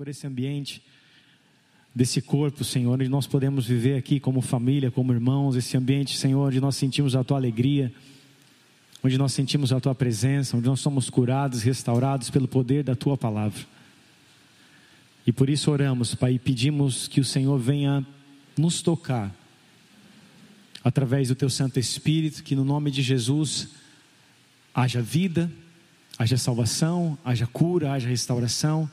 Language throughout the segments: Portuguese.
por esse ambiente desse corpo, Senhor, onde nós podemos viver aqui como família, como irmãos, esse ambiente, Senhor, onde nós sentimos a tua alegria, onde nós sentimos a tua presença, onde nós somos curados, restaurados pelo poder da tua palavra. E por isso oramos, Pai, e pedimos que o Senhor venha nos tocar através do teu Santo Espírito, que no nome de Jesus haja vida, haja salvação, haja cura, haja restauração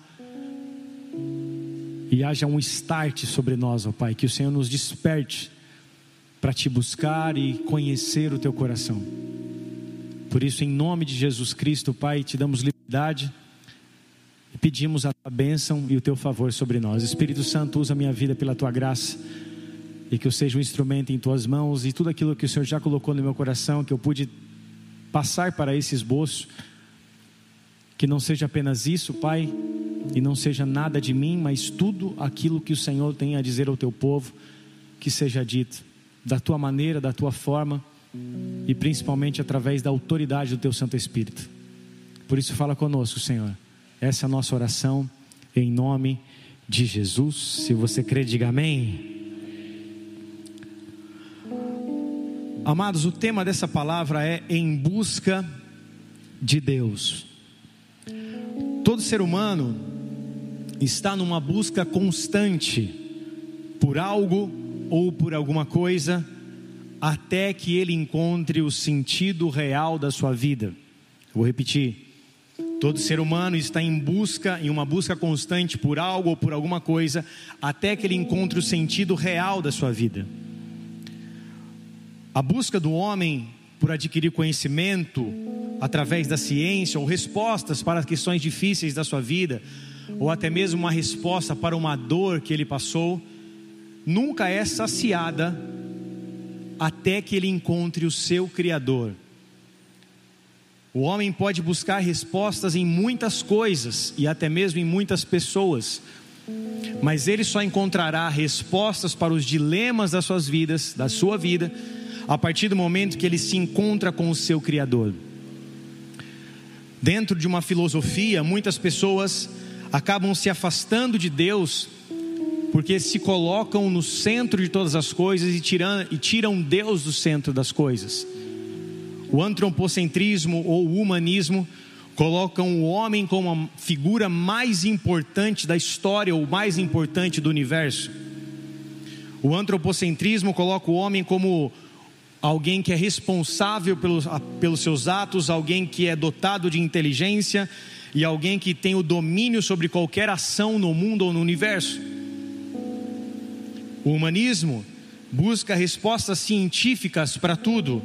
e haja um start sobre nós, ó Pai, que o Senhor nos desperte para te buscar e conhecer o teu coração. Por isso, em nome de Jesus Cristo, Pai, te damos liberdade e pedimos a tua bênção e o teu favor sobre nós. Espírito Santo, usa minha vida pela tua graça e que eu seja um instrumento em tuas mãos e tudo aquilo que o Senhor já colocou no meu coração, que eu pude passar para esse esboço, que não seja apenas isso, Pai, e não seja nada de mim, mas tudo aquilo que o Senhor tem a dizer ao teu povo, que seja dito da tua maneira, da tua forma e principalmente através da autoridade do teu Santo Espírito. Por isso, fala conosco, Senhor. Essa é a nossa oração, em nome de Jesus. Se você crê, diga amém. Amados, o tema dessa palavra é em busca de Deus. Todo ser humano está numa busca constante por algo ou por alguma coisa, até que ele encontre o sentido real da sua vida. vou repetir. Todo ser humano está em busca, em uma busca constante por algo ou por alguma coisa, até que ele encontre o sentido real da sua vida. A busca do homem por adquirir conhecimento através da ciência ou respostas para questões difíceis da sua vida, ou até mesmo uma resposta para uma dor que ele passou, nunca é saciada até que ele encontre o seu Criador. O homem pode buscar respostas em muitas coisas e até mesmo em muitas pessoas, mas ele só encontrará respostas para os dilemas das suas vidas, da sua vida, a partir do momento que ele se encontra com o seu Criador. Dentro de uma filosofia, muitas pessoas acabam se afastando de Deus porque se colocam no centro de todas as coisas e tiram, e tiram Deus do centro das coisas. O antropocentrismo ou o humanismo colocam o homem como a figura mais importante da história ou mais importante do universo. O antropocentrismo coloca o homem como alguém que é responsável pelos, pelos seus atos, alguém que é dotado de inteligência e alguém que tem o domínio sobre qualquer ação no mundo ou no universo. O humanismo busca respostas científicas para tudo,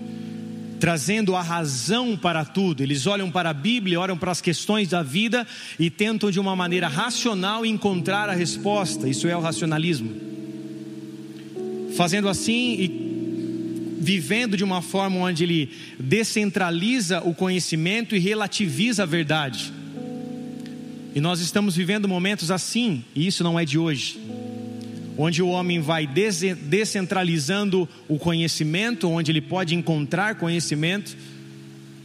trazendo a razão para tudo. Eles olham para a Bíblia, olham para as questões da vida e tentam de uma maneira racional encontrar a resposta. Isso é o racionalismo. Fazendo assim e vivendo de uma forma onde ele descentraliza o conhecimento e relativiza a verdade. E nós estamos vivendo momentos assim, e isso não é de hoje, onde o homem vai descentralizando o conhecimento, onde ele pode encontrar conhecimento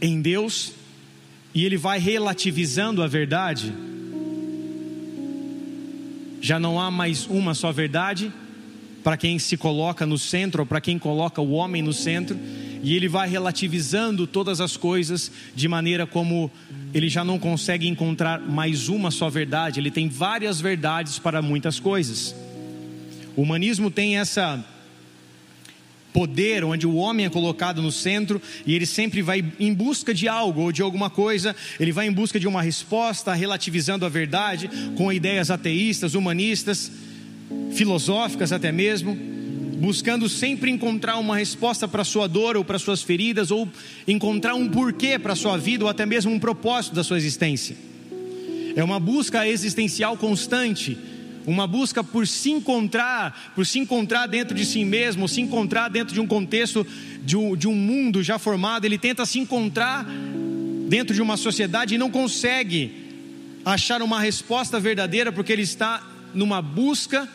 em Deus, e ele vai relativizando a verdade. Já não há mais uma só verdade, para quem se coloca no centro, ou para quem coloca o homem no centro, e ele vai relativizando todas as coisas de maneira como ele já não consegue encontrar mais uma só verdade, ele tem várias verdades para muitas coisas. O humanismo tem essa poder onde o homem é colocado no centro e ele sempre vai em busca de algo ou de alguma coisa, ele vai em busca de uma resposta, relativizando a verdade com ideias ateístas, humanistas filosóficas até mesmo, buscando sempre encontrar uma resposta para sua dor ou para suas feridas, ou encontrar um porquê para sua vida, ou até mesmo um propósito da sua existência. É uma busca existencial constante, uma busca por se encontrar, por se encontrar dentro de si mesmo, se encontrar dentro de um contexto de um, de um mundo já formado. Ele tenta se encontrar dentro de uma sociedade e não consegue achar uma resposta verdadeira porque ele está numa busca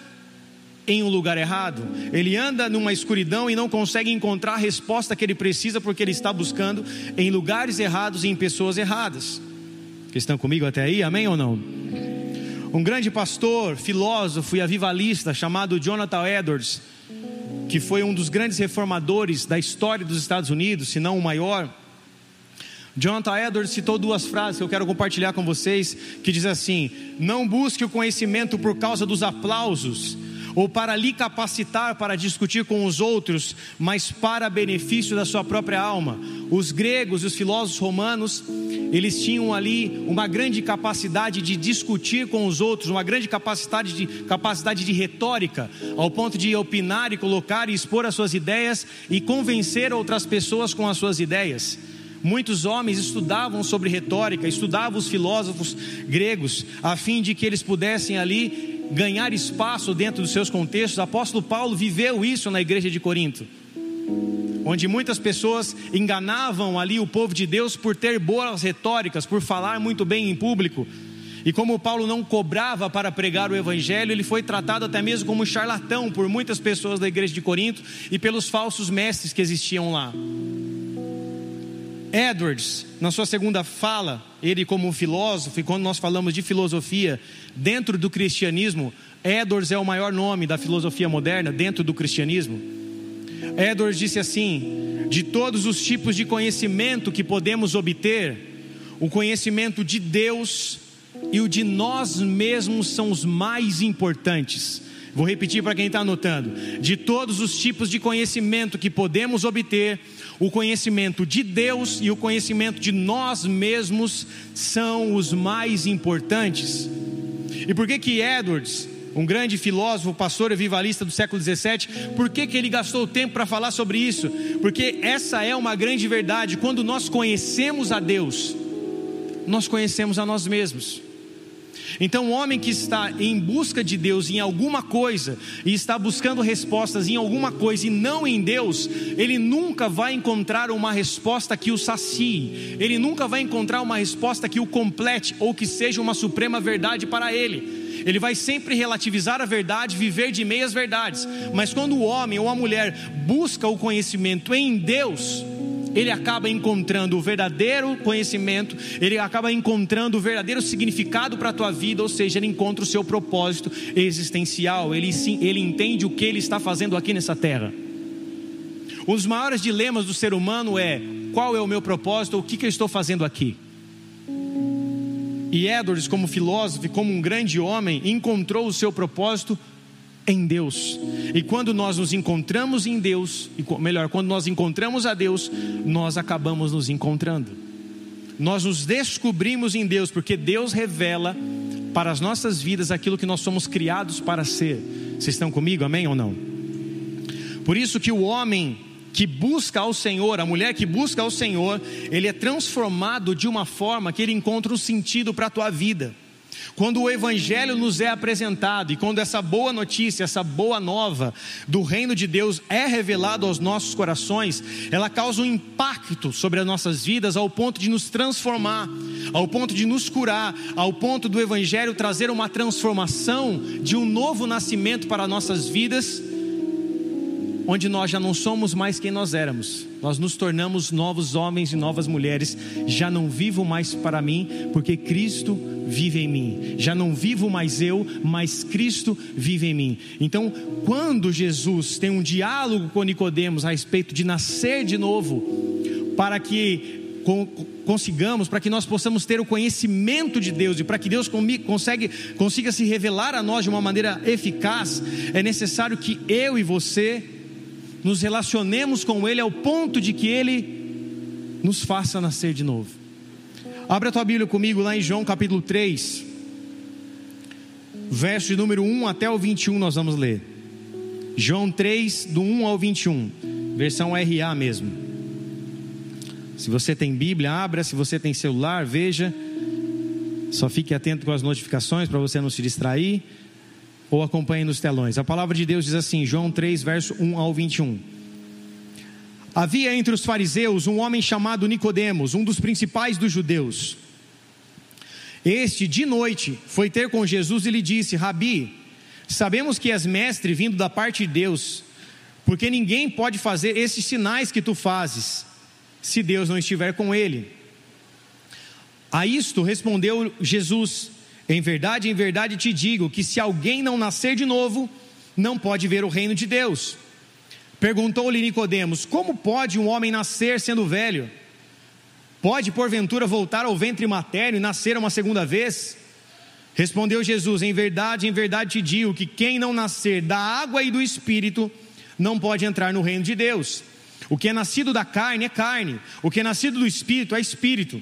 em um lugar errado, ele anda numa escuridão e não consegue encontrar a resposta que ele precisa porque ele está buscando em lugares errados e em pessoas erradas. Que estão comigo até aí, amém ou não? Um grande pastor, filósofo e avivalista chamado Jonathan Edwards, que foi um dos grandes reformadores da história dos Estados Unidos, se não o maior. Jonathan Edwards citou duas frases que eu quero compartilhar com vocês, que diz assim: "Não busque o conhecimento por causa dos aplausos, ou para lhe capacitar para discutir com os outros, mas para benefício da sua própria alma. Os gregos e os filósofos romanos, eles tinham ali uma grande capacidade de discutir com os outros, uma grande capacidade de, capacidade de retórica, ao ponto de opinar e colocar e expor as suas ideias e convencer outras pessoas com as suas ideias. Muitos homens estudavam sobre retórica, estudavam os filósofos gregos, a fim de que eles pudessem ali ganhar espaço dentro dos seus contextos. O apóstolo Paulo viveu isso na igreja de Corinto, onde muitas pessoas enganavam ali o povo de Deus por ter boas retóricas, por falar muito bem em público. E como Paulo não cobrava para pregar o evangelho, ele foi tratado até mesmo como charlatão por muitas pessoas da igreja de Corinto e pelos falsos mestres que existiam lá. Edwards, na sua segunda fala, ele como filósofo, e quando nós falamos de filosofia dentro do cristianismo, Edwards é o maior nome da filosofia moderna dentro do cristianismo. Edwards disse assim: de todos os tipos de conhecimento que podemos obter, o conhecimento de Deus e o de nós mesmos são os mais importantes. Vou repetir para quem está anotando: de todos os tipos de conhecimento que podemos obter, o conhecimento de Deus e o conhecimento de nós mesmos são os mais importantes. E por que que Edwards, um grande filósofo, pastor e vivalista do século 17, por que que ele gastou tempo para falar sobre isso? Porque essa é uma grande verdade. Quando nós conhecemos a Deus, nós conhecemos a nós mesmos. Então, o homem que está em busca de Deus em alguma coisa e está buscando respostas em alguma coisa e não em Deus, ele nunca vai encontrar uma resposta que o sacie, ele nunca vai encontrar uma resposta que o complete ou que seja uma suprema verdade para ele. Ele vai sempre relativizar a verdade, viver de meias verdades. Mas quando o homem ou a mulher busca o conhecimento em Deus, ele acaba encontrando o verdadeiro conhecimento, ele acaba encontrando o verdadeiro significado para a tua vida, ou seja, ele encontra o seu propósito existencial, ele, sim, ele entende o que ele está fazendo aqui nessa terra. Um dos maiores dilemas do ser humano é: qual é o meu propósito, o que, que eu estou fazendo aqui? E Edwards, como filósofo, como um grande homem, encontrou o seu propósito em Deus. E quando nós nos encontramos em Deus, melhor, quando nós encontramos a Deus, nós acabamos nos encontrando. Nós nos descobrimos em Deus, porque Deus revela para as nossas vidas aquilo que nós somos criados para ser. Vocês estão comigo, amém ou não? Por isso que o homem que busca ao Senhor, a mulher que busca ao Senhor, ele é transformado de uma forma que ele encontra um sentido para a tua vida. Quando o Evangelho nos é apresentado e quando essa boa notícia, essa boa nova do reino de Deus é revelada aos nossos corações, ela causa um impacto sobre as nossas vidas ao ponto de nos transformar, ao ponto de nos curar, ao ponto do Evangelho trazer uma transformação de um novo nascimento para nossas vidas, onde nós já não somos mais quem nós éramos, nós nos tornamos novos homens e novas mulheres, já não vivo mais para mim, porque Cristo vive em mim. Já não vivo mais eu, mas Cristo vive em mim. Então, quando Jesus tem um diálogo com Nicodemos a respeito de nascer de novo, para que consigamos, para que nós possamos ter o conhecimento de Deus e para que Deus consegue, consiga se revelar a nós de uma maneira eficaz, é necessário que eu e você nos relacionemos com Ele ao ponto de que Ele nos faça nascer de novo. Abra a tua Bíblia comigo lá em João capítulo 3, verso de número 1 até o 21, nós vamos ler. João 3, do 1 ao 21, versão RA mesmo. Se você tem Bíblia, abra. Se você tem celular, veja. Só fique atento com as notificações para você não se distrair. Ou acompanhe nos telões. A palavra de Deus diz assim, João 3, verso 1 ao 21. Havia entre os fariseus um homem chamado Nicodemos, um dos principais dos judeus. Este, de noite, foi ter com Jesus e lhe disse: Rabi, sabemos que és mestre vindo da parte de Deus, porque ninguém pode fazer esses sinais que tu fazes, se Deus não estiver com ele. A isto respondeu Jesus: Em verdade, em verdade te digo que se alguém não nascer de novo, não pode ver o reino de Deus. Perguntou-lhe Nicodemos: Como pode um homem nascer sendo velho? Pode porventura voltar ao ventre materno e nascer uma segunda vez? Respondeu Jesus: Em verdade, em verdade te digo que quem não nascer da água e do espírito não pode entrar no reino de Deus. O que é nascido da carne é carne, o que é nascido do espírito é espírito.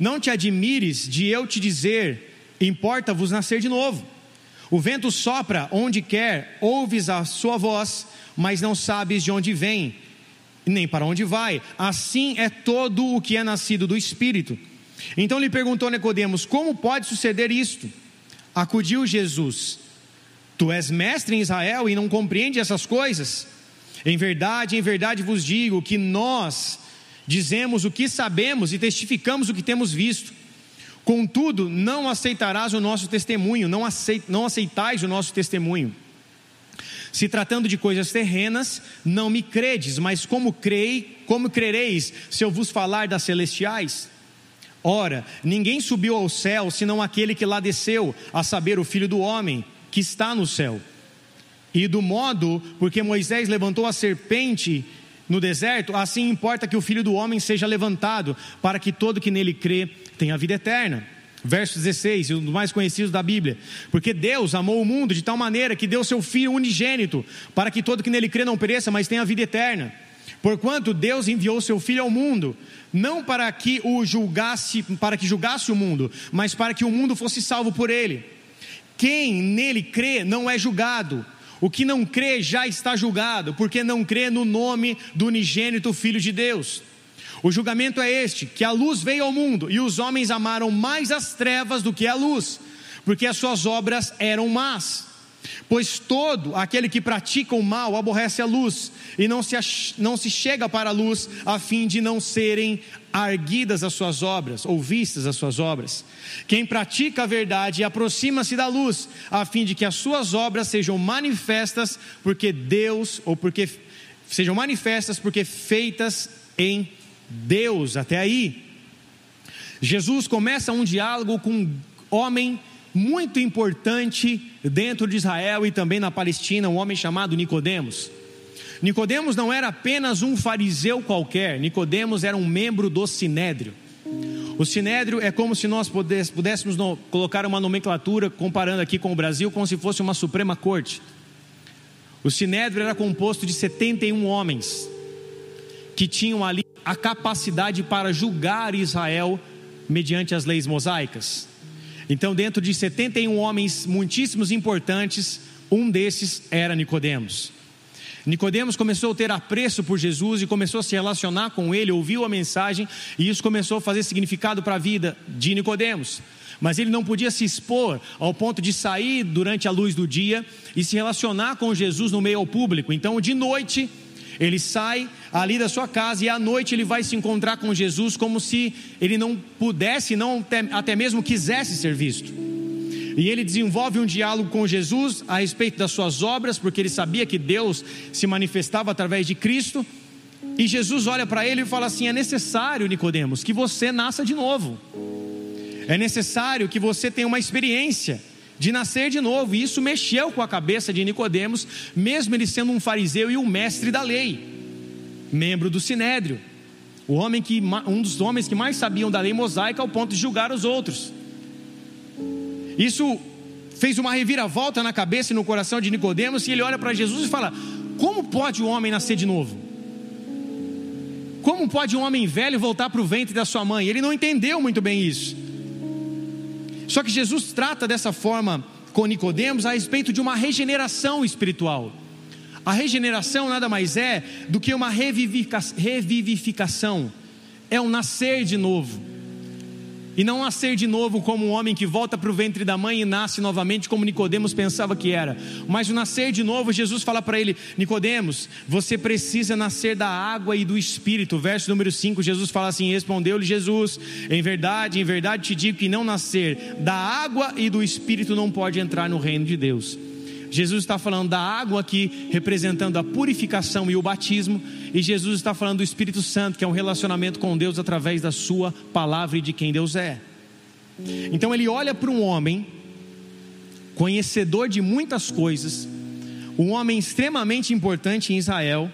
Não te admires de eu te dizer: importa-vos nascer de novo. O vento sopra onde quer, ouves a sua voz, mas não sabes de onde vem, nem para onde vai. Assim é todo o que é nascido do Espírito. Então lhe perguntou Nicodemos: Como pode suceder isto? Acudiu Jesus: Tu és mestre em Israel e não compreende essas coisas? Em verdade, em verdade vos digo que nós dizemos o que sabemos e testificamos o que temos visto. Contudo, não aceitarás o nosso testemunho, não, aceit, não aceitais o nosso testemunho. Se tratando de coisas terrenas, não me credes, mas como crei, como crereis se eu vos falar das celestiais? Ora, ninguém subiu ao céu senão aquele que lá desceu, a saber, o Filho do homem, que está no céu. E do modo porque Moisés levantou a serpente no deserto, assim importa que o Filho do homem seja levantado, para que todo que nele crê tenha vida eterna. Verso 16, um dos mais conhecidos da Bíblia. Porque Deus amou o mundo de tal maneira que deu seu Filho unigênito, para que todo que nele crê não pereça, mas tenha vida eterna. Porquanto Deus enviou seu Filho ao mundo, não para que o julgasse, para que julgasse o mundo, mas para que o mundo fosse salvo por ele. Quem nele crê não é julgado. O que não crê já está julgado, porque não crê no nome do unigênito Filho de Deus. O julgamento é este: que a luz veio ao mundo e os homens amaram mais as trevas do que a luz, porque as suas obras eram más. Pois todo aquele que pratica o mal aborrece a luz e não se, não se chega para a luz a fim de não serem arguidas as suas obras ou vistas as suas obras. Quem pratica a verdade aproxima-se da luz a fim de que as suas obras sejam manifestas porque Deus ou porque sejam manifestas porque feitas em Deus, até aí. Jesus começa um diálogo com um homem muito importante dentro de Israel e também na Palestina, um homem chamado Nicodemos. Nicodemos não era apenas um fariseu qualquer, Nicodemos era um membro do Sinédrio. O Sinédrio é como se nós pudéssemos colocar uma nomenclatura comparando aqui com o Brasil, como se fosse uma Suprema Corte. O Sinédrio era composto de 71 homens que tinham ali a capacidade para julgar Israel mediante as leis mosaicas. Então, dentro de 71 homens muitíssimos importantes, um desses era Nicodemos. Nicodemos começou a ter apreço por Jesus e começou a se relacionar com ele, ouviu a mensagem e isso começou a fazer significado para a vida de Nicodemos. Mas ele não podia se expor ao ponto de sair durante a luz do dia e se relacionar com Jesus no meio ao público. Então, de noite, ele sai ali da sua casa e à noite ele vai se encontrar com Jesus como se ele não pudesse, não até mesmo quisesse ser visto. E ele desenvolve um diálogo com Jesus a respeito das suas obras, porque ele sabia que Deus se manifestava através de Cristo. E Jesus olha para ele e fala assim: "É necessário, Nicodemos, que você nasça de novo. É necessário que você tenha uma experiência de nascer de novo. E isso mexeu com a cabeça de Nicodemos, mesmo ele sendo um fariseu e um mestre da lei, membro do sinédrio. O homem que um dos homens que mais sabiam da lei mosaica ao ponto de julgar os outros. Isso fez uma reviravolta na cabeça e no coração de Nicodemos, e ele olha para Jesus e fala: "Como pode o homem nascer de novo? Como pode um homem velho voltar para o ventre da sua mãe?" Ele não entendeu muito bem isso. Só que Jesus trata dessa forma com Nicodemos a respeito de uma regeneração espiritual. A regeneração nada mais é do que uma revivificação, é um nascer de novo e não nascer de novo como um homem que volta para o ventre da mãe e nasce novamente como Nicodemos pensava que era. Mas o nascer de novo, Jesus fala para ele: Nicodemos, você precisa nascer da água e do espírito. Verso número 5, Jesus fala assim: Respondeu-lhe Jesus: Em verdade, em verdade te digo que não nascer da água e do espírito não pode entrar no reino de Deus. Jesus está falando da água aqui, representando a purificação e o batismo, e Jesus está falando do Espírito Santo, que é um relacionamento com Deus através da Sua palavra e de quem Deus é. Então ele olha para um homem conhecedor de muitas coisas, um homem extremamente importante em Israel,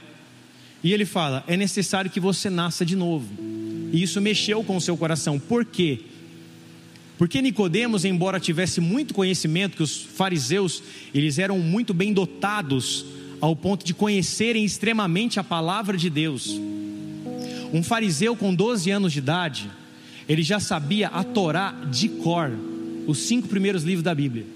e ele fala: é necessário que você nasça de novo. E isso mexeu com o seu coração. Por quê? Porque Nicodemos, embora tivesse muito conhecimento, que os fariseus, eles eram muito bem dotados ao ponto de conhecerem extremamente a palavra de Deus. Um fariseu com 12 anos de idade, ele já sabia a Torá de cor, os cinco primeiros livros da Bíblia.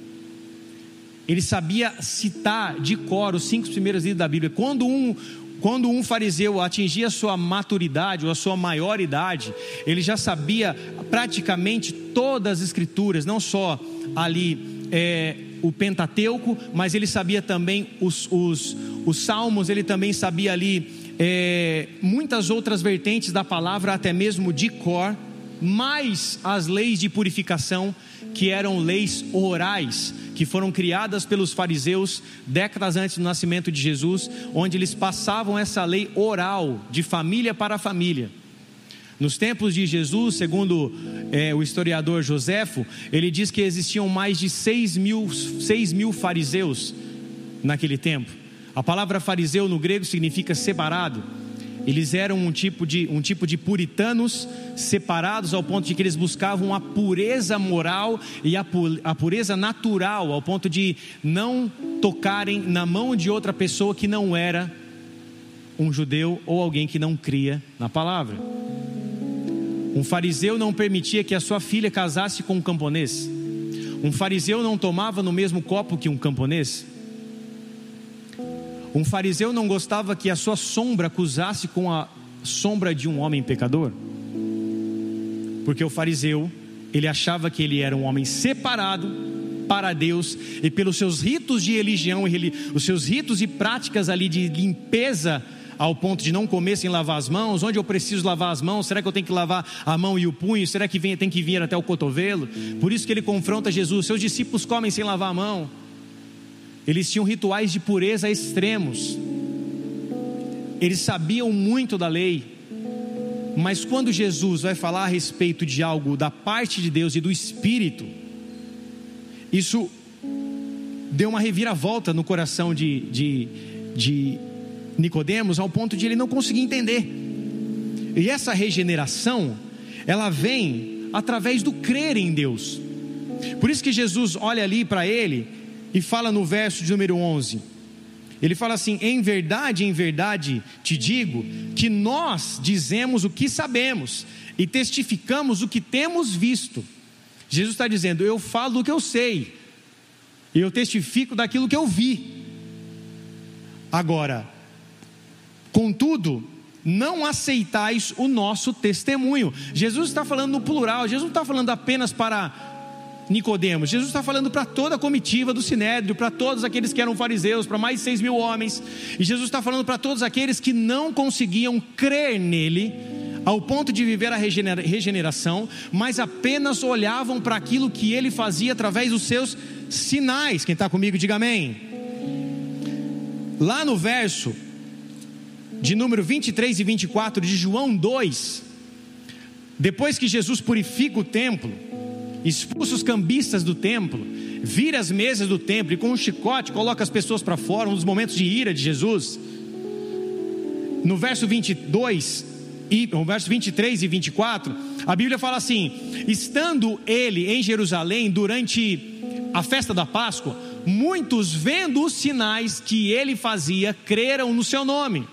Ele sabia citar de cor os cinco primeiros livros da Bíblia. Quando um, quando um fariseu atingia a sua maturidade ou a sua maioridade, ele já sabia praticamente todas as escrituras, não só ali é, o Pentateuco, mas ele sabia também os, os, os salmos, ele também sabia ali é, muitas outras vertentes da palavra, até mesmo de cor, mais as leis de purificação, que eram leis orais que foram criadas pelos fariseus décadas antes do nascimento de Jesus, onde eles passavam essa lei oral, de família para família. Nos tempos de Jesus, segundo é, o historiador Joséfo, ele diz que existiam mais de 6 mil, 6 mil fariseus naquele tempo. A palavra fariseu no grego significa separado. Eles eram um tipo de, um tipo de puritanos separados ao ponto de que eles buscavam a pureza moral e a, a pureza natural, ao ponto de não tocarem na mão de outra pessoa que não era um judeu ou alguém que não cria na palavra. Um fariseu não permitia que a sua filha casasse com um camponês. Um fariseu não tomava no mesmo copo que um camponês. Um fariseu não gostava que a sua sombra acusasse com a sombra de um homem pecador. Porque o fariseu, ele achava que ele era um homem separado para Deus e pelos seus ritos de religião os seus ritos e práticas ali de limpeza ao ponto de não comer sem lavar as mãos, onde eu preciso lavar as mãos, será que eu tenho que lavar a mão e o punho, será que tem que vir até o cotovelo? Por isso que ele confronta Jesus, seus discípulos comem sem lavar a mão. Eles tinham rituais de pureza extremos. Eles sabiam muito da lei. Mas quando Jesus vai falar a respeito de algo da parte de Deus e do Espírito, isso deu uma reviravolta no coração de, de, de Nicodemos, ao ponto de ele não conseguir entender. E essa regeneração, ela vem através do crer em Deus. Por isso que Jesus olha ali para ele e fala no verso de número 11. Ele fala assim: Em verdade, em verdade te digo que nós dizemos o que sabemos e testificamos o que temos visto. Jesus está dizendo: Eu falo do que eu sei, e eu testifico daquilo que eu vi. Agora, contudo, não aceitais o nosso testemunho. Jesus está falando no plural, Jesus não está falando apenas para Nicodemos. Jesus está falando para toda a comitiva do Sinédrio, para todos aqueles que eram fariseus, para mais seis mil homens. E Jesus está falando para todos aqueles que não conseguiam crer nele, ao ponto de viver a regeneração, mas apenas olhavam para aquilo que ele fazia através dos seus sinais. Quem está comigo, diga amém. Lá no verso de número 23 e 24 de João 2, depois que Jesus purifica o templo, expulsa os cambistas do templo, vira as mesas do templo e com um chicote coloca as pessoas para fora, um dos momentos de ira de Jesus. No verso 22 e no verso 23 e 24, a Bíblia fala assim: estando ele em Jerusalém durante a festa da Páscoa, muitos vendo os sinais que ele fazia, creram no seu nome.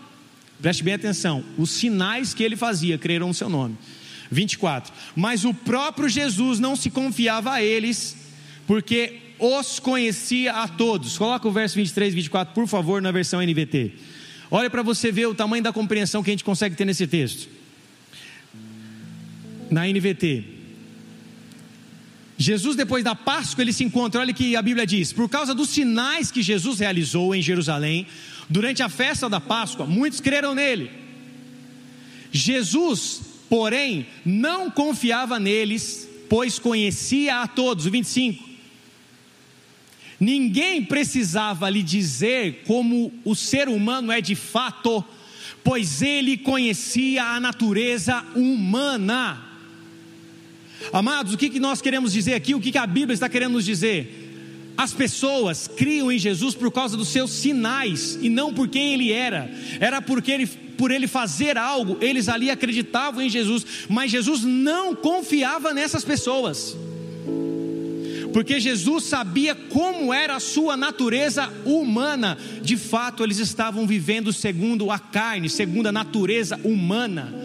Preste bem atenção, os sinais que ele fazia, creram no seu nome. 24. Mas o próprio Jesus não se confiava a eles, porque os conhecia a todos. Coloca o verso 23 e 24, por favor, na versão NVT. Olha para você ver o tamanho da compreensão que a gente consegue ter nesse texto. Na NVT. Jesus, depois da Páscoa, ele se encontra, olha que a Bíblia diz: por causa dos sinais que Jesus realizou em Jerusalém, durante a festa da Páscoa, muitos creram nele. Jesus porém não confiava neles, pois conhecia a todos. O 25. Ninguém precisava lhe dizer como o ser humano é de fato, pois ele conhecia a natureza humana. Amados, o que, nós queremos dizer aqui? O que a Bíblia está querendo nos dizer? As pessoas criam em Jesus por causa dos seus sinais e não por quem ele era. Era porque ele, por ele fazer algo, eles ali acreditavam em Jesus, mas Jesus não confiava nessas pessoas. Porque Jesus sabia como era a sua natureza humana. De fato, eles estavam vivendo segundo a carne, segundo a natureza humana.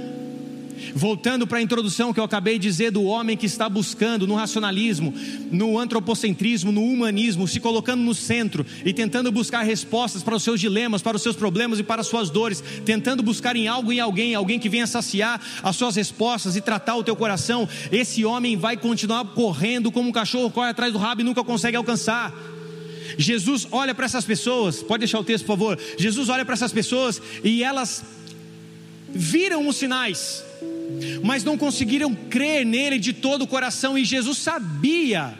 Voltando para a introdução que eu acabei de dizer do homem que está buscando no racionalismo, no antropocentrismo, no humanismo, se colocando no centro e tentando buscar respostas para os seus dilemas, para os seus problemas e para as suas dores, tentando buscar em algo em alguém, alguém que venha saciar as suas respostas e tratar o teu coração, esse homem vai continuar correndo como um cachorro corre atrás do rabo e nunca consegue alcançar. Jesus olha para essas pessoas, pode deixar o texto, por favor. Jesus olha para essas pessoas e elas viram os sinais mas não conseguiram crer nele de todo o coração, e Jesus sabia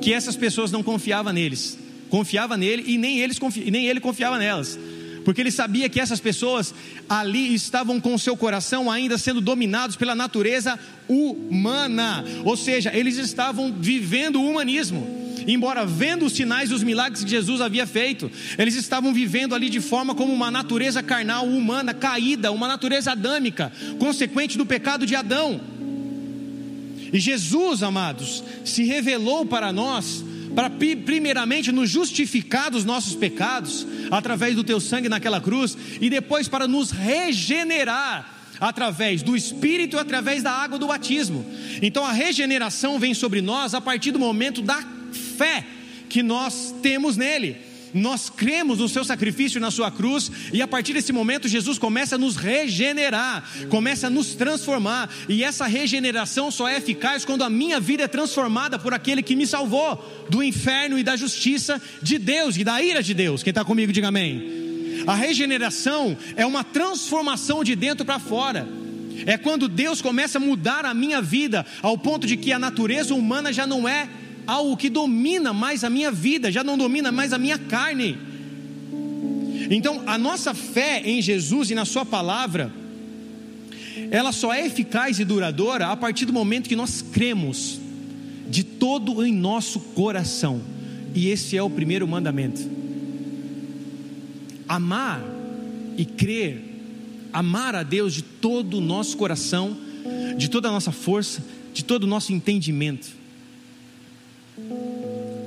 que essas pessoas não confiavam neles, confiava nele e nem, eles confi, nem ele confiava nelas, porque ele sabia que essas pessoas ali estavam com seu coração ainda sendo dominados pela natureza humana, ou seja, eles estavam vivendo o humanismo embora vendo os sinais e os milagres que Jesus havia feito, eles estavam vivendo ali de forma como uma natureza carnal humana caída, uma natureza adâmica, consequente do pecado de Adão. E Jesus, amados, se revelou para nós para primeiramente nos justificar dos nossos pecados através do teu sangue naquela cruz e depois para nos regenerar através do Espírito e através da água do batismo. Então a regeneração vem sobre nós a partir do momento da fé que nós temos nele. Nós cremos no seu sacrifício na sua cruz, e a partir desse momento Jesus começa a nos regenerar, começa a nos transformar, e essa regeneração só é eficaz quando a minha vida é transformada por aquele que me salvou do inferno e da justiça de Deus e da ira de Deus. Quem está comigo, diga amém. A regeneração é uma transformação de dentro para fora. É quando Deus começa a mudar a minha vida ao ponto de que a natureza humana já não é algo que domina mais a minha vida, já não domina mais a minha carne. Então, a nossa fé em Jesus e na Sua palavra, ela só é eficaz e duradoura a partir do momento que nós cremos de todo em nosso coração, e esse é o primeiro mandamento. Amar e crer, amar a Deus de todo o nosso coração, de toda a nossa força, de todo o nosso entendimento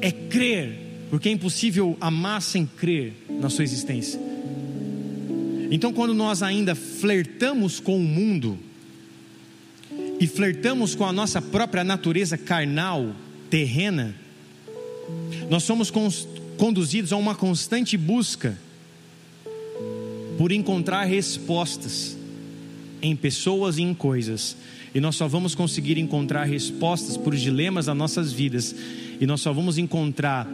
é crer, porque é impossível amar sem crer na sua existência. Então, quando nós ainda flertamos com o mundo e flertamos com a nossa própria natureza carnal, terrena, nós somos conduzidos a uma constante busca por encontrar respostas em pessoas e em coisas. E nós só vamos conseguir encontrar respostas para os dilemas das nossas vidas e nós só vamos encontrar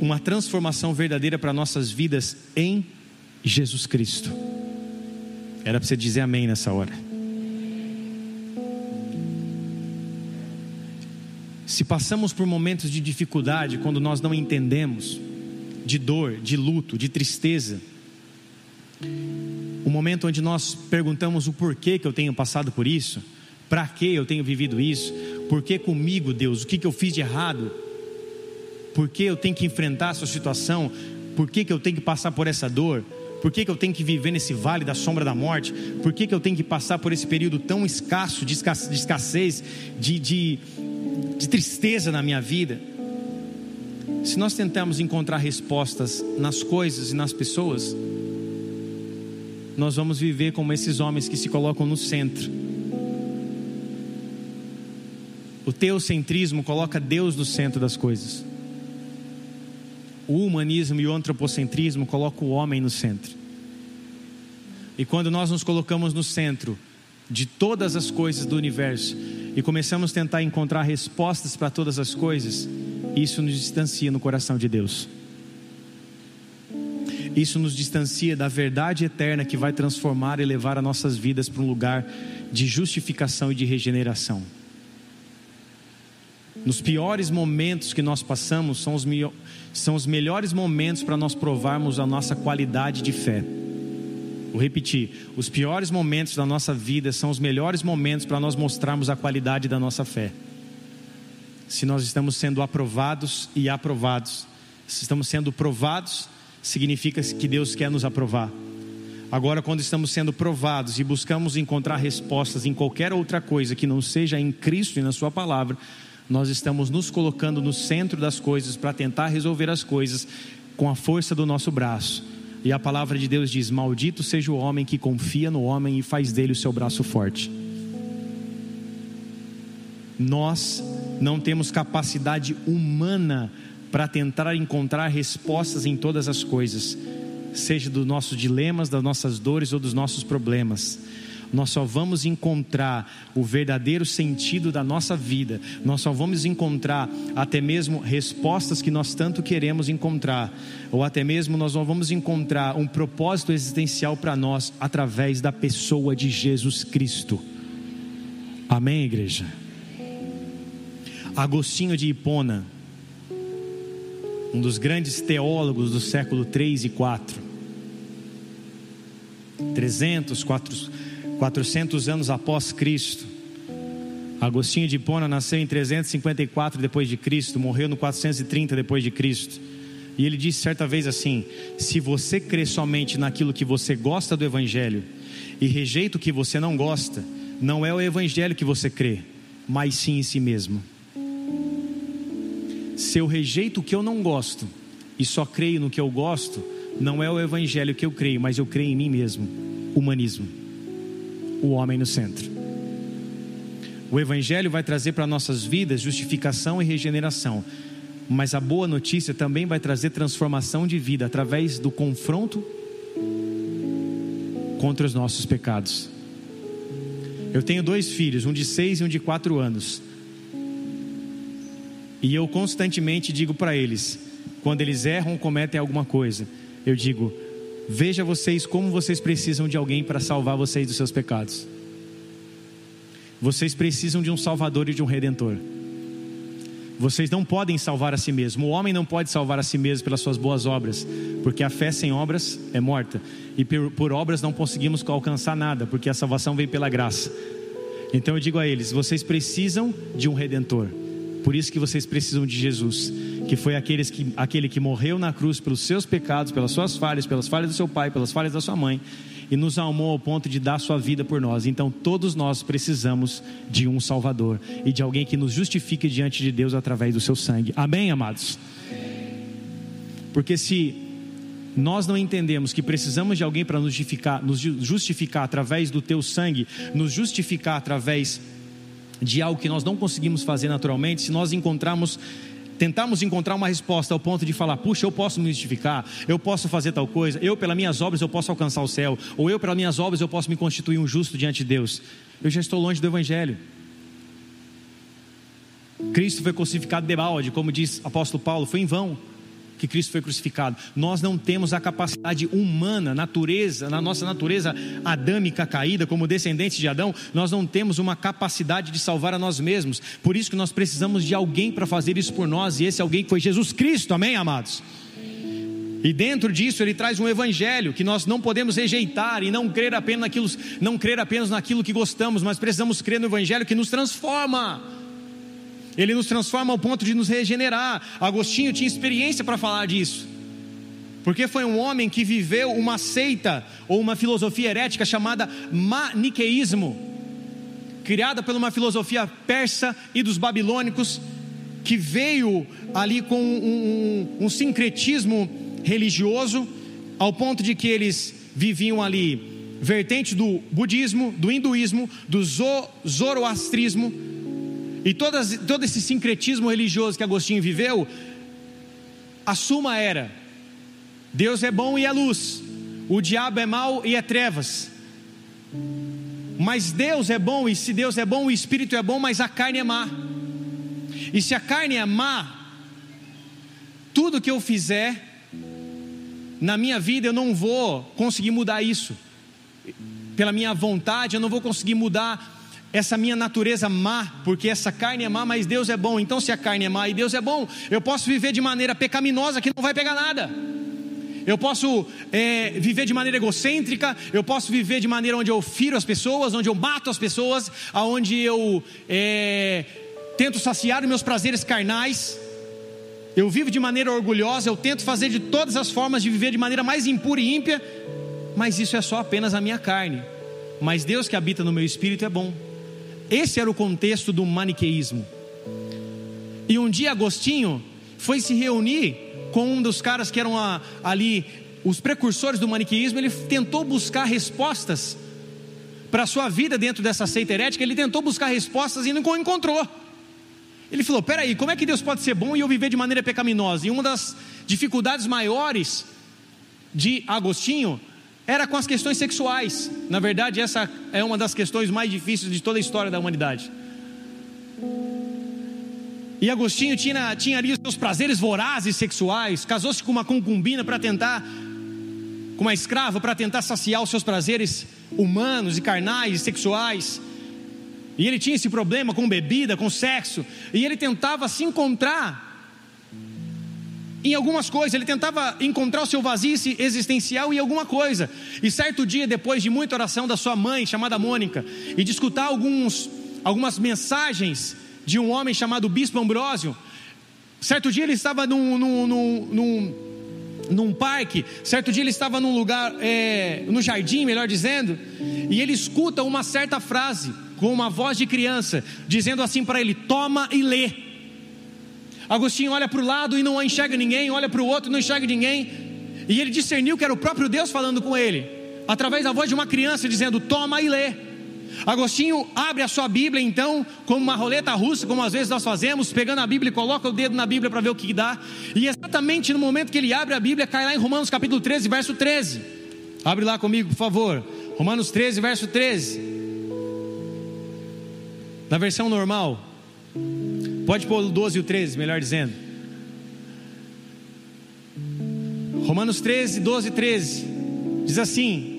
uma transformação verdadeira para nossas vidas em Jesus Cristo. Era para você dizer amém nessa hora. Se passamos por momentos de dificuldade, quando nós não entendemos, de dor, de luto, de tristeza, o momento onde nós perguntamos o porquê que eu tenho passado por isso, para que eu tenho vivido isso, por que comigo, Deus, o que, que eu fiz de errado, por que eu tenho que enfrentar essa situação? Por que, que eu tenho que passar por essa dor? Por que, que eu tenho que viver nesse vale da sombra da morte? Por que, que eu tenho que passar por esse período tão escasso de escassez, de, de, de tristeza na minha vida? Se nós tentamos encontrar respostas nas coisas e nas pessoas, nós vamos viver como esses homens que se colocam no centro. O teocentrismo coloca Deus no centro das coisas o humanismo e o antropocentrismo colocam o homem no centro. E quando nós nos colocamos no centro de todas as coisas do universo e começamos a tentar encontrar respostas para todas as coisas, isso nos distancia no coração de Deus. Isso nos distancia da verdade eterna que vai transformar e levar as nossas vidas para um lugar de justificação e de regeneração. Nos piores momentos que nós passamos, são os, são os melhores momentos para nós provarmos a nossa qualidade de fé. Vou repetir: os piores momentos da nossa vida são os melhores momentos para nós mostrarmos a qualidade da nossa fé. se nós estamos sendo aprovados e aprovados. Se estamos sendo provados, significa que Deus quer nos aprovar. Agora, quando estamos sendo provados e buscamos encontrar respostas em qualquer outra coisa que não seja em Cristo e na Sua palavra, nós estamos nos colocando no centro das coisas para tentar resolver as coisas com a força do nosso braço. E a palavra de Deus diz: Maldito seja o homem que confia no homem e faz dele o seu braço forte. Nós não temos capacidade humana para tentar encontrar respostas em todas as coisas, seja dos nossos dilemas, das nossas dores ou dos nossos problemas. Nós só vamos encontrar o verdadeiro sentido da nossa vida, nós só vamos encontrar até mesmo respostas que nós tanto queremos encontrar, ou até mesmo nós vamos encontrar um propósito existencial para nós através da pessoa de Jesus Cristo. Amém, igreja? Agostinho de Hipona, um dos grandes teólogos do século 3 e 4. 300, 400 anos após Cristo. Agostinho de Hipona nasceu em 354 depois de Cristo, morreu no 430 depois de Cristo. E ele disse certa vez assim: se você crê somente naquilo que você gosta do evangelho e rejeita o que você não gosta, não é o evangelho que você crê, mas sim em si mesmo. Se eu rejeito o que eu não gosto e só creio no que eu gosto, não é o evangelho que eu creio, mas eu creio em mim mesmo. Humanismo. O homem no centro. O evangelho vai trazer para nossas vidas justificação e regeneração. Mas a boa notícia também vai trazer transformação de vida através do confronto contra os nossos pecados. Eu tenho dois filhos, um de seis e um de quatro anos. E eu constantemente digo para eles, quando eles erram ou cometem alguma coisa, eu digo: veja vocês como vocês precisam de alguém para salvar vocês dos seus pecados. Vocês precisam de um Salvador e de um Redentor. Vocês não podem salvar a si mesmo. O homem não pode salvar a si mesmo pelas suas boas obras, porque a fé sem obras é morta. E por, por obras não conseguimos alcançar nada, porque a salvação vem pela graça. Então eu digo a eles: vocês precisam de um redentor. Por isso que vocês precisam de Jesus, que foi aqueles que, aquele que morreu na cruz pelos seus pecados, pelas suas falhas, pelas falhas do seu pai, pelas falhas da sua mãe, e nos amou ao ponto de dar sua vida por nós. Então todos nós precisamos de um Salvador e de alguém que nos justifique diante de Deus através do seu sangue. Amém, amados? Porque se nós não entendemos que precisamos de alguém para nos justificar, nos justificar através do teu sangue, nos justificar através de algo que nós não conseguimos fazer naturalmente, se nós encontrarmos tentarmos encontrar uma resposta ao ponto de falar, puxa, eu posso me justificar, eu posso fazer tal coisa, eu pelas minhas obras eu posso alcançar o céu, ou eu pelas minhas obras eu posso me constituir um justo diante de Deus. Eu já estou longe do evangelho. Cristo foi crucificado de balde, como diz o apóstolo Paulo, foi em vão que Cristo foi crucificado. Nós não temos a capacidade humana, natureza, na nossa natureza adâmica caída, como descendentes de Adão, nós não temos uma capacidade de salvar a nós mesmos. Por isso que nós precisamos de alguém para fazer isso por nós, e esse alguém foi Jesus Cristo, amém, amados? E dentro disso ele traz um evangelho que nós não podemos rejeitar e não crer apenas naquilo, não crer apenas naquilo que gostamos, mas precisamos crer no evangelho que nos transforma ele nos transforma ao ponto de nos regenerar. Agostinho tinha experiência para falar disso. Porque foi um homem que viveu uma seita ou uma filosofia herética chamada maniqueísmo, criada por uma filosofia persa e dos babilônicos, que veio ali com um, um, um sincretismo religioso, ao ponto de que eles viviam ali vertente do budismo, do hinduísmo, do zoroastrismo e todas, todo esse sincretismo religioso que Agostinho viveu, a suma era: Deus é bom e é luz, o diabo é mau e é trevas. Mas Deus é bom, e se Deus é bom, o espírito é bom, mas a carne é má. E se a carne é má, tudo que eu fizer na minha vida eu não vou conseguir mudar isso. Pela minha vontade, eu não vou conseguir mudar essa minha natureza má, porque essa carne é má, mas Deus é bom. Então, se a carne é má e Deus é bom, eu posso viver de maneira pecaminosa que não vai pegar nada. Eu posso é, viver de maneira egocêntrica, eu posso viver de maneira onde eu firo as pessoas, onde eu mato as pessoas, aonde eu é, tento saciar os meus prazeres carnais, eu vivo de maneira orgulhosa, eu tento fazer de todas as formas de viver de maneira mais impura e ímpia, mas isso é só apenas a minha carne. Mas Deus que habita no meu espírito é bom. Esse era o contexto do maniqueísmo. E um dia Agostinho foi se reunir com um dos caras que eram a, ali os precursores do maniqueísmo. Ele tentou buscar respostas para a sua vida dentro dessa seita herética. Ele tentou buscar respostas e não encontrou. Ele falou: peraí, como é que Deus pode ser bom e eu viver de maneira pecaminosa? E uma das dificuldades maiores de Agostinho era com as questões sexuais. Na verdade, essa é uma das questões mais difíceis de toda a história da humanidade. E Agostinho tinha, tinha ali os seus prazeres vorazes sexuais, casou-se com uma concubina para tentar, com uma escrava para tentar saciar os seus prazeres humanos e carnais e sexuais. E ele tinha esse problema com bebida, com sexo, e ele tentava se encontrar em algumas coisas, ele tentava encontrar o seu vazio existencial em alguma coisa. E certo dia, depois de muita oração da sua mãe, chamada Mônica, e de escutar alguns, algumas mensagens de um homem chamado Bispo Ambrósio, certo dia ele estava num, num, num, num, num parque, certo dia ele estava num lugar, é, no jardim, melhor dizendo, e ele escuta uma certa frase, com uma voz de criança, dizendo assim para ele: Toma e lê. Agostinho olha para o lado e não enxerga ninguém, olha para o outro e não enxerga ninguém. E ele discerniu que era o próprio Deus falando com ele, através da voz de uma criança dizendo: Toma e lê. Agostinho abre a sua Bíblia então, como uma roleta russa, como às vezes nós fazemos, pegando a Bíblia e coloca o dedo na Bíblia para ver o que dá. E exatamente no momento que ele abre a Bíblia, cai lá em Romanos capítulo 13, verso 13. Abre lá comigo, por favor. Romanos 13, verso 13. Na versão normal. Pode pôr o 12 e o 13, melhor dizendo. Romanos 13, 12 e 13. Diz assim: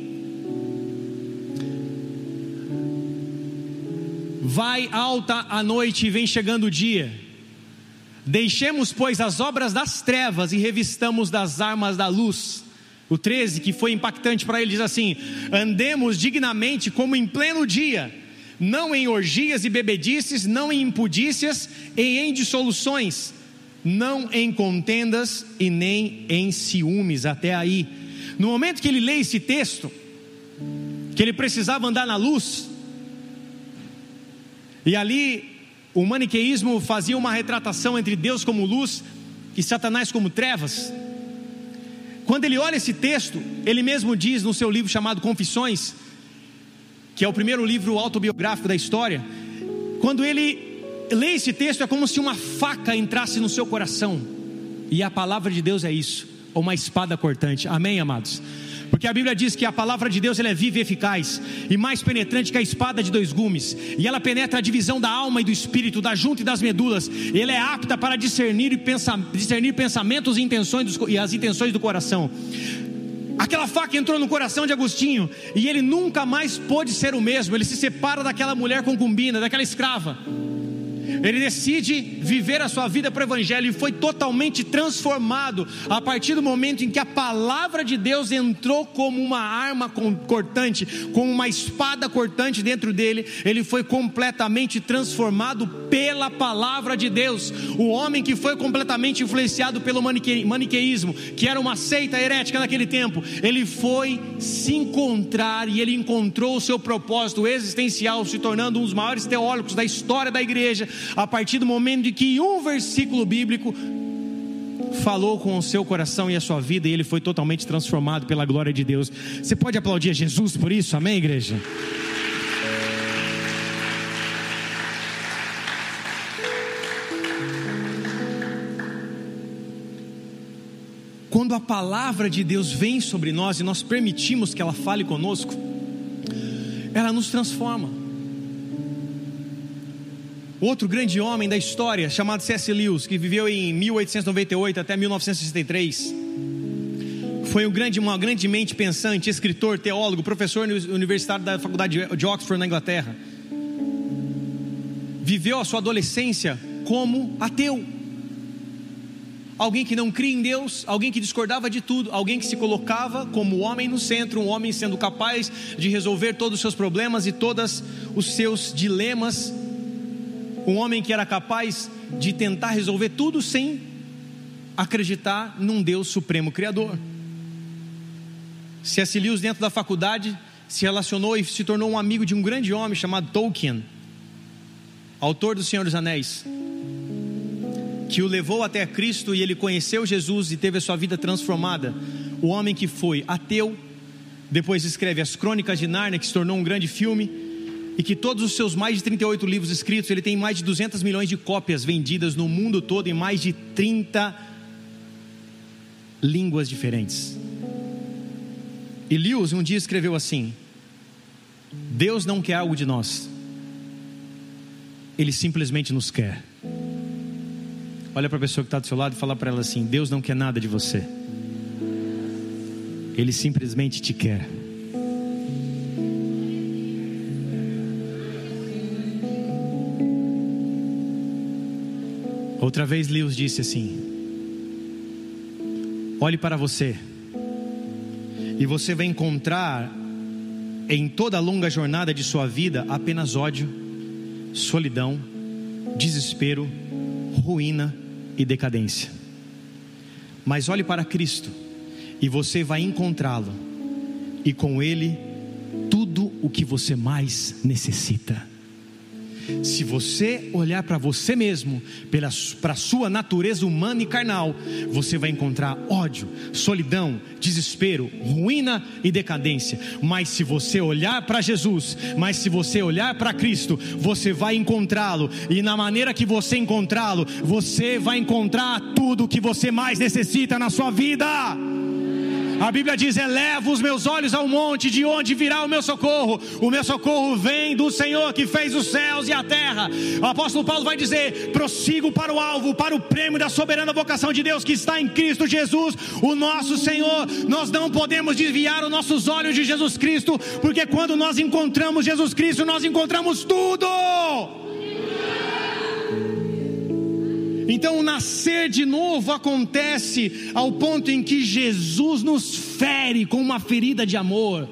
Vai alta a noite e vem chegando o dia. Deixemos, pois, as obras das trevas e revistamos das armas da luz. O 13, que foi impactante para ele, diz assim: Andemos dignamente como em pleno dia não em orgias e bebedices, não em impudícias e em dissoluções, não em contendas e nem em ciúmes. Até aí, no momento que ele lê esse texto, que ele precisava andar na luz, e ali o maniqueísmo fazia uma retratação entre Deus como luz e Satanás como trevas. Quando ele olha esse texto, ele mesmo diz no seu livro chamado Confissões, que é o primeiro livro autobiográfico da história, quando ele lê esse texto, é como se uma faca entrasse no seu coração, e a palavra de Deus é isso, uma espada cortante, amém, amados? Porque a Bíblia diz que a palavra de Deus ela é viva e eficaz, e mais penetrante que a espada de dois gumes, e ela penetra a divisão da alma e do espírito, da junta e das medulas, e ela é apta para discernir, e pensa, discernir pensamentos e, intenções dos, e as intenções do coração. Aquela faca entrou no coração de Agostinho e ele nunca mais pôde ser o mesmo. Ele se separa daquela mulher concubina, daquela escrava. Ele decide viver a sua vida para o Evangelho e foi totalmente transformado a partir do momento em que a palavra de Deus entrou como uma arma cortante, como uma espada cortante dentro dele. Ele foi completamente transformado pela palavra de Deus. O homem que foi completamente influenciado pelo manique, maniqueísmo, que era uma seita herética naquele tempo, ele foi se encontrar e ele encontrou o seu propósito existencial, se tornando um dos maiores teólogos da história da igreja a partir do momento em que um versículo bíblico falou com o seu coração e a sua vida e ele foi totalmente transformado pela glória de Deus. Você pode aplaudir a Jesus por isso, amém, igreja? Quando a palavra de Deus vem sobre nós e nós permitimos que ela fale conosco, ela nos transforma. Outro grande homem da história, chamado C.S. Lewis, que viveu em 1898 até 1963, foi um grande, uma grande mente pensante, escritor, teólogo, professor universitário da Faculdade de Oxford, na Inglaterra. Viveu a sua adolescência como ateu. Alguém que não cria em Deus, alguém que discordava de tudo, alguém que se colocava como homem no centro, um homem sendo capaz de resolver todos os seus problemas e todos os seus dilemas Um homem que era capaz de tentar resolver tudo sem acreditar num Deus supremo criador. C.S. Lewis, dentro da faculdade, se relacionou e se tornou um amigo de um grande homem chamado Tolkien, autor do Senhor dos Anéis, que o levou até Cristo e ele conheceu Jesus e teve a sua vida transformada. O homem que foi ateu, depois escreve as Crônicas de Nárnia, que se tornou um grande filme e que todos os seus mais de 38 livros escritos, ele tem mais de 200 milhões de cópias vendidas no mundo todo em mais de 30 línguas diferentes. E Lewis um dia escreveu assim: Deus não quer algo de nós, Ele simplesmente nos quer. Olha para a pessoa que está do seu lado e fala para ela assim: Deus não quer nada de você, Ele simplesmente te quer. Outra vez Lewis disse assim: Olhe para você, e você vai encontrar em toda a longa jornada de sua vida apenas ódio, solidão, desespero, ruína e decadência. Mas olhe para Cristo, e você vai encontrá-lo, e com Ele tudo o que você mais necessita. Se você olhar para você mesmo, para a sua natureza humana e carnal, você vai encontrar ódio, solidão, desespero, ruína e decadência. Mas se você olhar para Jesus, mas se você olhar para Cristo, você vai encontrá-lo, e na maneira que você encontrá-lo, você vai encontrar tudo o que você mais necessita na sua vida. A Bíblia diz: Eleva os meus olhos ao monte, de onde virá o meu socorro? O meu socorro vem do Senhor que fez os céus e a terra. O apóstolo Paulo vai dizer: Prossigo para o alvo, para o prêmio da soberana vocação de Deus que está em Cristo Jesus, o nosso Senhor. Nós não podemos desviar os nossos olhos de Jesus Cristo, porque quando nós encontramos Jesus Cristo, nós encontramos tudo. Então, o nascer de novo acontece ao ponto em que Jesus nos fere com uma ferida de amor.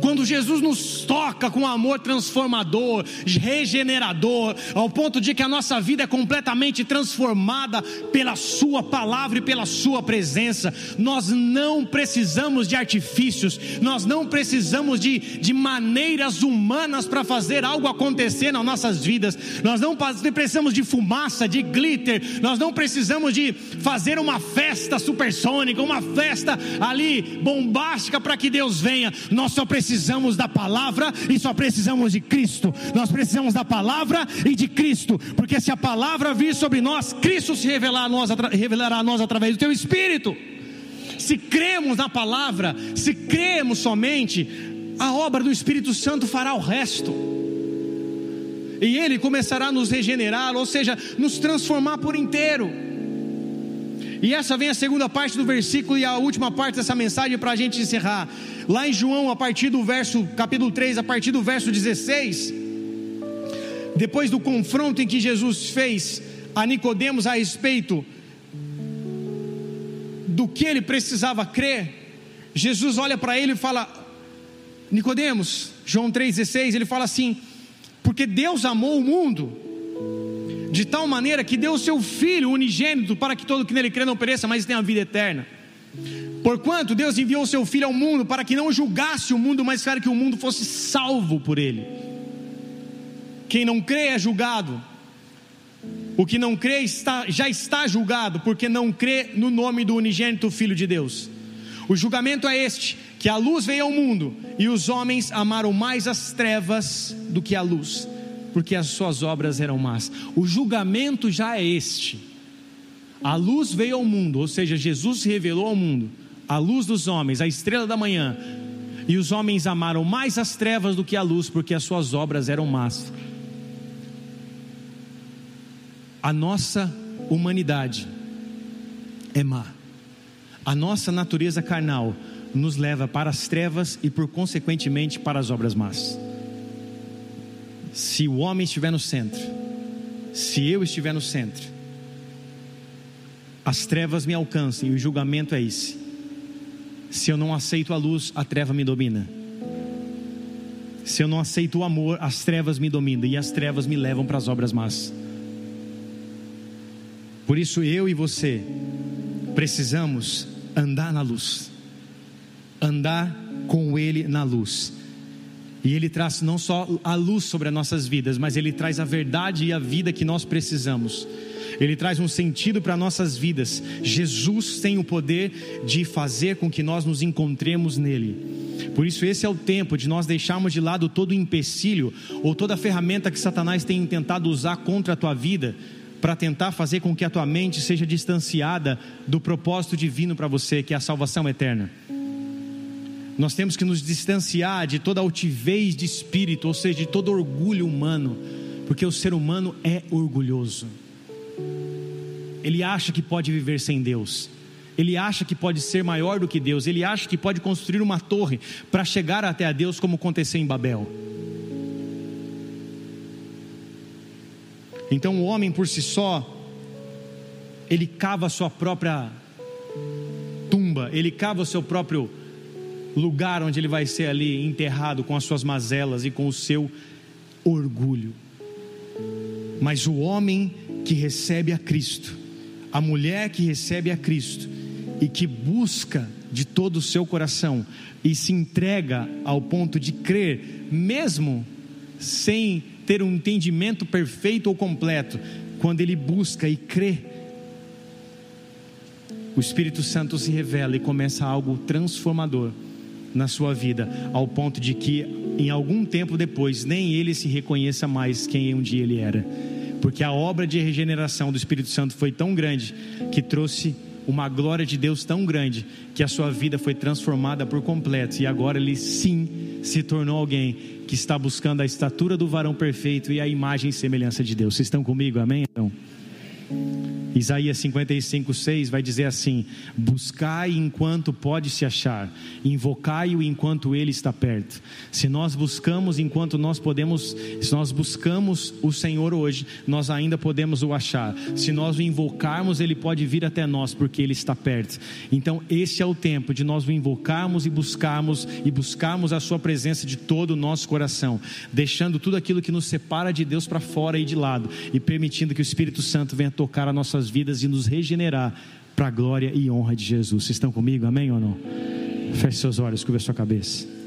Quando Jesus nos toca com amor transformador, regenerador, ao ponto de que a nossa vida é completamente transformada pela Sua palavra e pela Sua presença, nós não precisamos de artifícios, nós não precisamos de, de maneiras humanas para fazer algo acontecer nas nossas vidas, nós não precisamos de fumaça, de glitter, nós não precisamos de fazer uma festa supersônica, uma festa ali bombástica para que Deus venha, nós só precisamos da palavra e só precisamos de Cristo. Nós precisamos da palavra e de Cristo, porque se a palavra vir sobre nós, Cristo se revelar a nós, revelará a nós através do teu Espírito. Se cremos na palavra, se cremos somente, a obra do Espírito Santo fará o resto. E ele começará a nos regenerar, ou seja, nos transformar por inteiro. E essa vem a segunda parte do versículo e a última parte dessa mensagem para a gente encerrar. Lá em João, a partir do verso, capítulo 3, a partir do verso 16, depois do confronto em que Jesus fez a Nicodemos a respeito do que ele precisava crer, Jesus olha para ele e fala: Nicodemos, João 3,16, ele fala assim: porque Deus amou o mundo de tal maneira que deu o seu Filho unigênito para que todo que nele crê não pereça, mas tenha a vida eterna. Porquanto Deus enviou o seu Filho ao mundo para que não julgasse o mundo, mas para que o mundo fosse salvo por ele. Quem não crê é julgado. O que não crê está, já está julgado, porque não crê no nome do unigênito Filho de Deus. O julgamento é este: que a luz veio ao mundo, e os homens amaram mais as trevas do que a luz porque as suas obras eram más. O julgamento já é este. A luz veio ao mundo, ou seja, Jesus se revelou ao mundo, a luz dos homens, a estrela da manhã. E os homens amaram mais as trevas do que a luz, porque as suas obras eram más. A nossa humanidade é má. A nossa natureza carnal nos leva para as trevas e, por consequentemente, para as obras más. Se o homem estiver no centro, se eu estiver no centro, as trevas me alcançam e o julgamento é esse. Se eu não aceito a luz, a treva me domina. Se eu não aceito o amor, as trevas me dominam e as trevas me levam para as obras más. Por isso eu e você precisamos andar na luz, andar com Ele na luz. E Ele traz não só a luz sobre as nossas vidas, mas Ele traz a verdade e a vida que nós precisamos. Ele traz um sentido para nossas vidas. Jesus tem o poder de fazer com que nós nos encontremos nele. Por isso, esse é o tempo de nós deixarmos de lado todo o empecilho ou toda a ferramenta que Satanás tem tentado usar contra a tua vida para tentar fazer com que a tua mente seja distanciada do propósito divino para você, que é a salvação eterna. Nós temos que nos distanciar de toda altivez de espírito, ou seja, de todo orgulho humano, porque o ser humano é orgulhoso. Ele acha que pode viver sem Deus. Ele acha que pode ser maior do que Deus. Ele acha que pode construir uma torre para chegar até a Deus, como aconteceu em Babel. Então o homem por si só, ele cava a sua própria tumba, ele cava o seu próprio lugar onde ele vai ser ali enterrado com as suas mazelas e com o seu orgulho. Mas o homem que recebe a Cristo, a mulher que recebe a Cristo e que busca de todo o seu coração e se entrega ao ponto de crer, mesmo sem ter um entendimento perfeito ou completo, quando ele busca e crê, o Espírito Santo se revela e começa algo transformador na sua vida, ao ponto de que em algum tempo depois nem ele se reconheça mais quem um dia ele era, porque a obra de regeneração do Espírito Santo foi tão grande que trouxe uma glória de Deus tão grande que a sua vida foi transformada por completo e agora ele sim se tornou alguém que está buscando a estatura do varão perfeito e a imagem e semelhança de Deus. Vocês estão comigo? Amém? Então. Isaías 55, 6 vai dizer assim: Buscai enquanto pode se achar, invocai-o enquanto ele está perto. Se nós buscamos enquanto nós podemos, se nós buscamos o Senhor hoje, nós ainda podemos o achar. Se nós o invocarmos, ele pode vir até nós, porque ele está perto. Então, esse é o tempo de nós o invocarmos e buscarmos e buscarmos a Sua presença de todo o nosso coração, deixando tudo aquilo que nos separa de Deus para fora e de lado, e permitindo que o Espírito Santo venha tocar a nossas nossas vidas e nos regenerar para a glória e honra de Jesus. Vocês estão comigo? Amém ou não? Feche seus olhos, cubra sua cabeça.